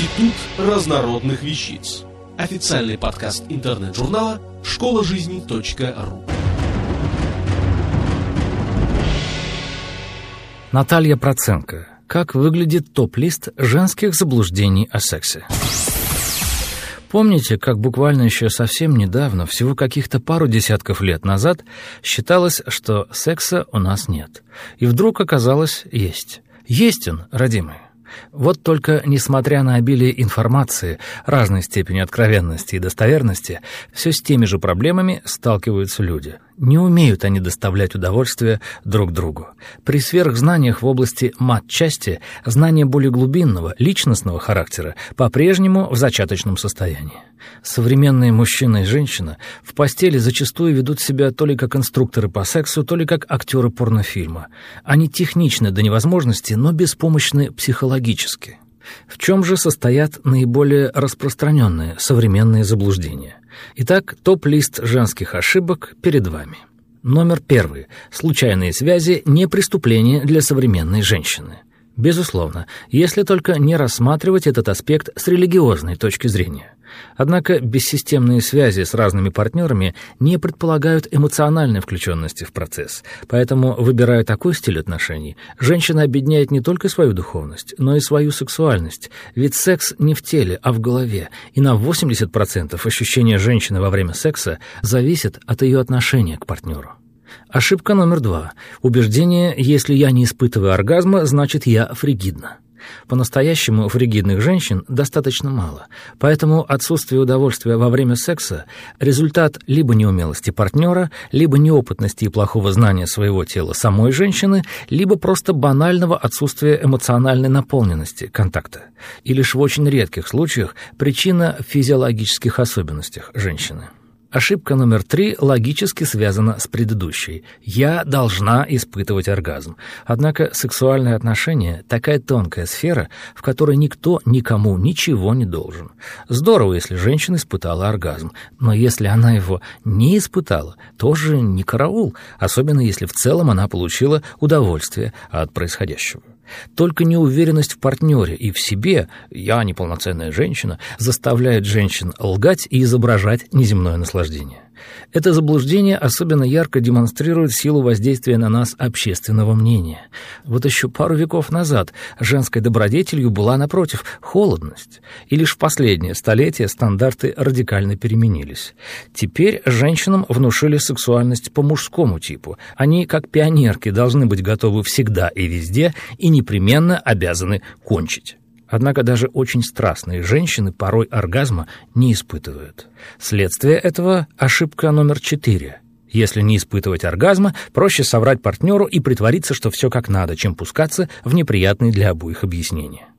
Институт разнородных вещиц. Официальный подкаст интернет-журнала школа жизни .ру. Наталья Проценко. Как выглядит топ-лист женских заблуждений о сексе? Помните, как буквально еще совсем недавно, всего каких-то пару десятков лет назад, считалось, что секса у нас нет. И вдруг оказалось, есть. Есть он, родимый. Вот только, несмотря на обилие информации, разной степени откровенности и достоверности, все с теми же проблемами сталкиваются люди. Не умеют они доставлять удовольствие друг другу. При сверхзнаниях в области мат-части знание более глубинного, личностного характера по-прежнему в зачаточном состоянии. Современные мужчина и женщина в постели зачастую ведут себя то ли как инструкторы по сексу, то ли как актеры порнофильма. Они техничны до невозможности, но беспомощны психологически. В чем же состоят наиболее распространенные современные заблуждения? Итак, топ-лист женских ошибок перед вами. Номер первый. Случайные связи – не преступление для современной женщины. Безусловно, если только не рассматривать этот аспект с религиозной точки зрения. Однако бессистемные связи с разными партнерами не предполагают эмоциональной включенности в процесс, поэтому, выбирая такой стиль отношений, женщина объединяет не только свою духовность, но и свою сексуальность, ведь секс не в теле, а в голове, и на 80% ощущения женщины во время секса зависит от ее отношения к партнеру. Ошибка номер два. Убеждение «если я не испытываю оргазма, значит я фригидна». По-настоящему фригидных женщин достаточно мало, поэтому отсутствие удовольствия во время секса – результат либо неумелости партнера, либо неопытности и плохого знания своего тела самой женщины, либо просто банального отсутствия эмоциональной наполненности контакта. И лишь в очень редких случаях причина в физиологических особенностях женщины. Ошибка номер три логически связана с предыдущей. Я должна испытывать оргазм. Однако сексуальные отношения – такая тонкая сфера, в которой никто никому ничего не должен. Здорово, если женщина испытала оргазм, но если она его не испытала, тоже не караул, особенно если в целом она получила удовольствие от происходящего. Только неуверенность в партнере и в себе, я неполноценная женщина, заставляет женщин лгать и изображать неземное наслаждение. Это заблуждение особенно ярко демонстрирует силу воздействия на нас общественного мнения. Вот еще пару веков назад женской добродетелью была, напротив, холодность. И лишь в последнее столетие стандарты радикально переменились. Теперь женщинам внушили сексуальность по мужскому типу. Они, как пионерки, должны быть готовы всегда и везде и непременно обязаны кончить. Однако даже очень страстные женщины порой оргазма не испытывают. Следствие этого – ошибка номер четыре. Если не испытывать оргазма, проще соврать партнеру и притвориться, что все как надо, чем пускаться в неприятные для обоих объяснения.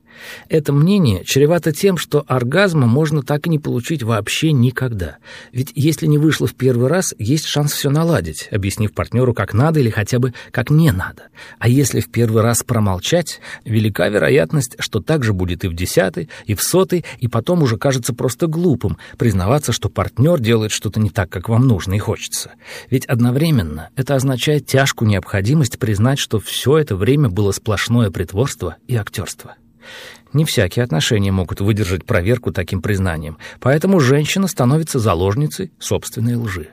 Это мнение чревато тем, что оргазма можно так и не получить вообще никогда. Ведь если не вышло в первый раз, есть шанс все наладить, объяснив партнеру, как надо или хотя бы как не надо. А если в первый раз промолчать, велика вероятность, что так же будет и в десятый, и в сотый, и потом уже кажется просто глупым признаваться, что партнер делает что-то не так, как вам нужно и хочется. Ведь одновременно это означает тяжкую необходимость признать, что все это время было сплошное притворство и актерство. Не всякие отношения могут выдержать проверку таким признанием, поэтому женщина становится заложницей собственной лжи.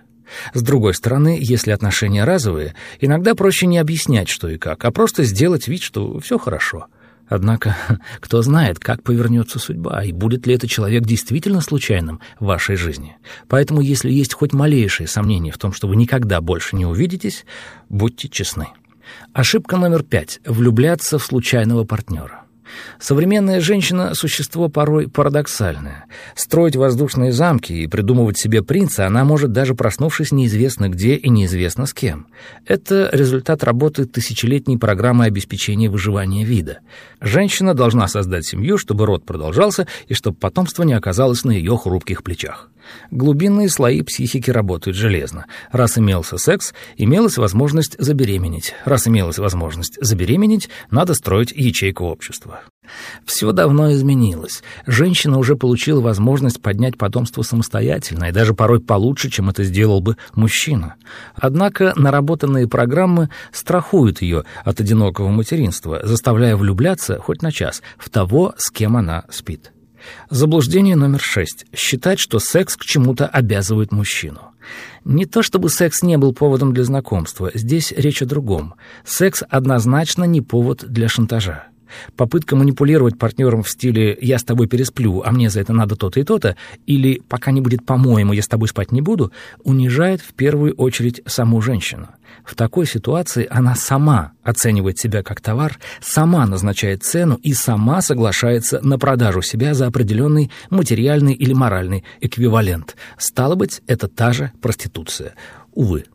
С другой стороны, если отношения разовые, иногда проще не объяснять, что и как, а просто сделать вид, что все хорошо. Однако, кто знает, как повернется судьба, и будет ли этот человек действительно случайным в вашей жизни. Поэтому, если есть хоть малейшие сомнения в том, что вы никогда больше не увидитесь, будьте честны. Ошибка номер пять – влюбляться в случайного партнера. Современная женщина – существо порой парадоксальное. Строить воздушные замки и придумывать себе принца она может даже проснувшись неизвестно где и неизвестно с кем. Это результат работы тысячелетней программы обеспечения выживания вида. Женщина должна создать семью, чтобы род продолжался и чтобы потомство не оказалось на ее хрупких плечах. Глубинные слои психики работают железно. Раз имелся секс, имелась возможность забеременеть. Раз имелась возможность забеременеть, надо строить ячейку общества. Все давно изменилось. Женщина уже получила возможность поднять потомство самостоятельно и даже порой получше, чем это сделал бы мужчина. Однако наработанные программы страхуют ее от одинокого материнства, заставляя влюбляться хоть на час в того, с кем она спит. Заблуждение номер шесть. Считать, что секс к чему-то обязывает мужчину. Не то чтобы секс не был поводом для знакомства, здесь речь о другом. Секс однозначно не повод для шантажа. Попытка манипулировать партнером в стиле «я с тобой пересплю, а мне за это надо то-то и то-то» или «пока не будет по-моему, я с тобой спать не буду» унижает в первую очередь саму женщину. В такой ситуации она сама оценивает себя как товар, сама назначает цену и сама соглашается на продажу себя за определенный материальный или моральный эквивалент. Стало быть, это та же проституция. Увы.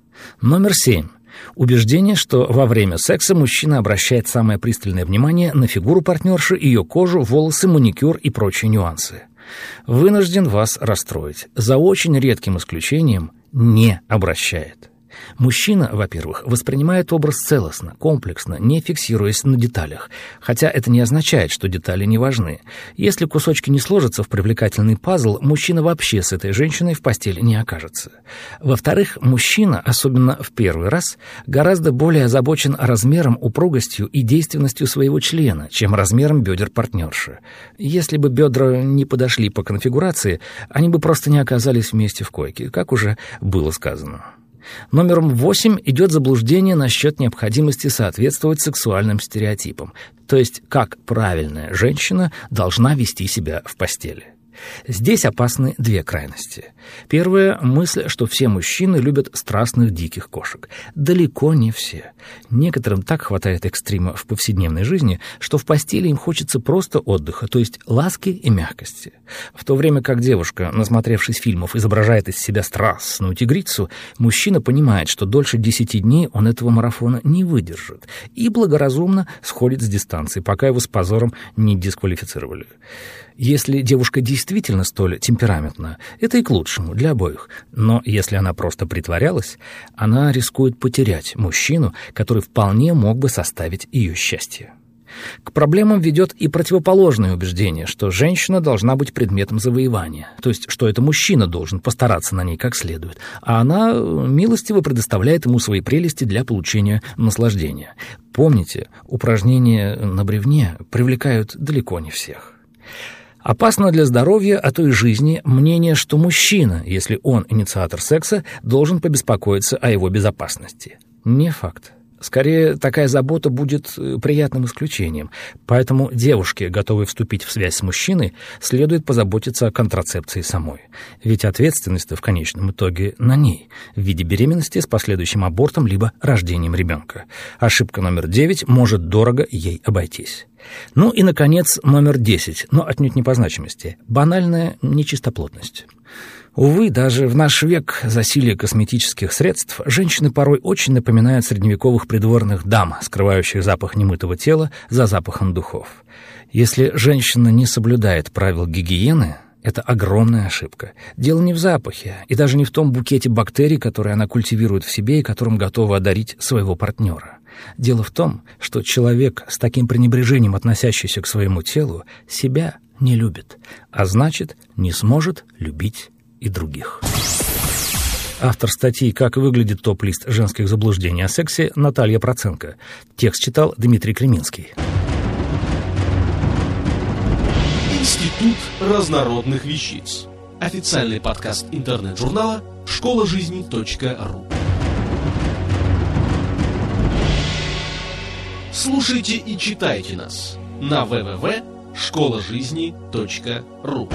Номер семь. Убеждение, что во время секса мужчина обращает самое пристальное внимание на фигуру партнерши, ее кожу, волосы, маникюр и прочие нюансы. Вынужден вас расстроить. За очень редким исключением не обращает. Мужчина, во-первых, воспринимает образ целостно, комплексно, не фиксируясь на деталях, хотя это не означает, что детали не важны. Если кусочки не сложатся в привлекательный пазл, мужчина вообще с этой женщиной в постели не окажется. Во-вторых, мужчина, особенно в первый раз, гораздо более озабочен размером, упругостью и действенностью своего члена, чем размером бедер партнерши. Если бы бедра не подошли по конфигурации, они бы просто не оказались вместе в койке, как уже было сказано. Номером восемь идет заблуждение насчет необходимости соответствовать сексуальным стереотипам, то есть как правильная женщина должна вести себя в постели. Здесь опасны две крайности. Первая – мысль, что все мужчины любят страстных диких кошек. Далеко не все. Некоторым так хватает экстрима в повседневной жизни, что в постели им хочется просто отдыха, то есть ласки и мягкости. В то время как девушка, насмотревшись фильмов, изображает из себя страстную тигрицу, мужчина понимает, что дольше десяти дней он этого марафона не выдержит и благоразумно сходит с дистанции, пока его с позором не дисквалифицировали. Если девушка действительно столь темпераментна, это и к лучшему для обоих. Но если она просто притворялась, она рискует потерять мужчину, который вполне мог бы составить ее счастье. К проблемам ведет и противоположное убеждение, что женщина должна быть предметом завоевания, то есть что это мужчина должен постараться на ней как следует, а она милостиво предоставляет ему свои прелести для получения наслаждения. Помните, упражнения на бревне привлекают далеко не всех. Опасно для здоровья, а то и жизни, мнение, что мужчина, если он инициатор секса, должен побеспокоиться о его безопасности. Не факт. Скорее, такая забота будет э, приятным исключением. Поэтому девушке, готовой вступить в связь с мужчиной, следует позаботиться о контрацепции самой. Ведь ответственность в конечном итоге на ней, в виде беременности с последующим абортом либо рождением ребенка. Ошибка номер девять может дорого ей обойтись. Ну и, наконец, номер десять, но отнюдь не по значимости. Банальная нечистоплотность. Увы, даже в наш век засилия косметических средств женщины порой очень напоминают средневековых придворных дам, скрывающих запах немытого тела за запахом духов. Если женщина не соблюдает правил гигиены, это огромная ошибка. Дело не в запахе, и даже не в том букете бактерий, которые она культивирует в себе и которым готова одарить своего партнера. Дело в том, что человек, с таким пренебрежением относящийся к своему телу, себя не любит, а значит, не сможет любить и других. Автор статьи «Как выглядит топ-лист женских заблуждений о сексе» Наталья Проценко. Текст читал Дмитрий Креминский. Институт разнородных вещиц. Официальный подкаст интернет-журнала школа жизни .ру. Слушайте и читайте нас на www.школажизни.ру.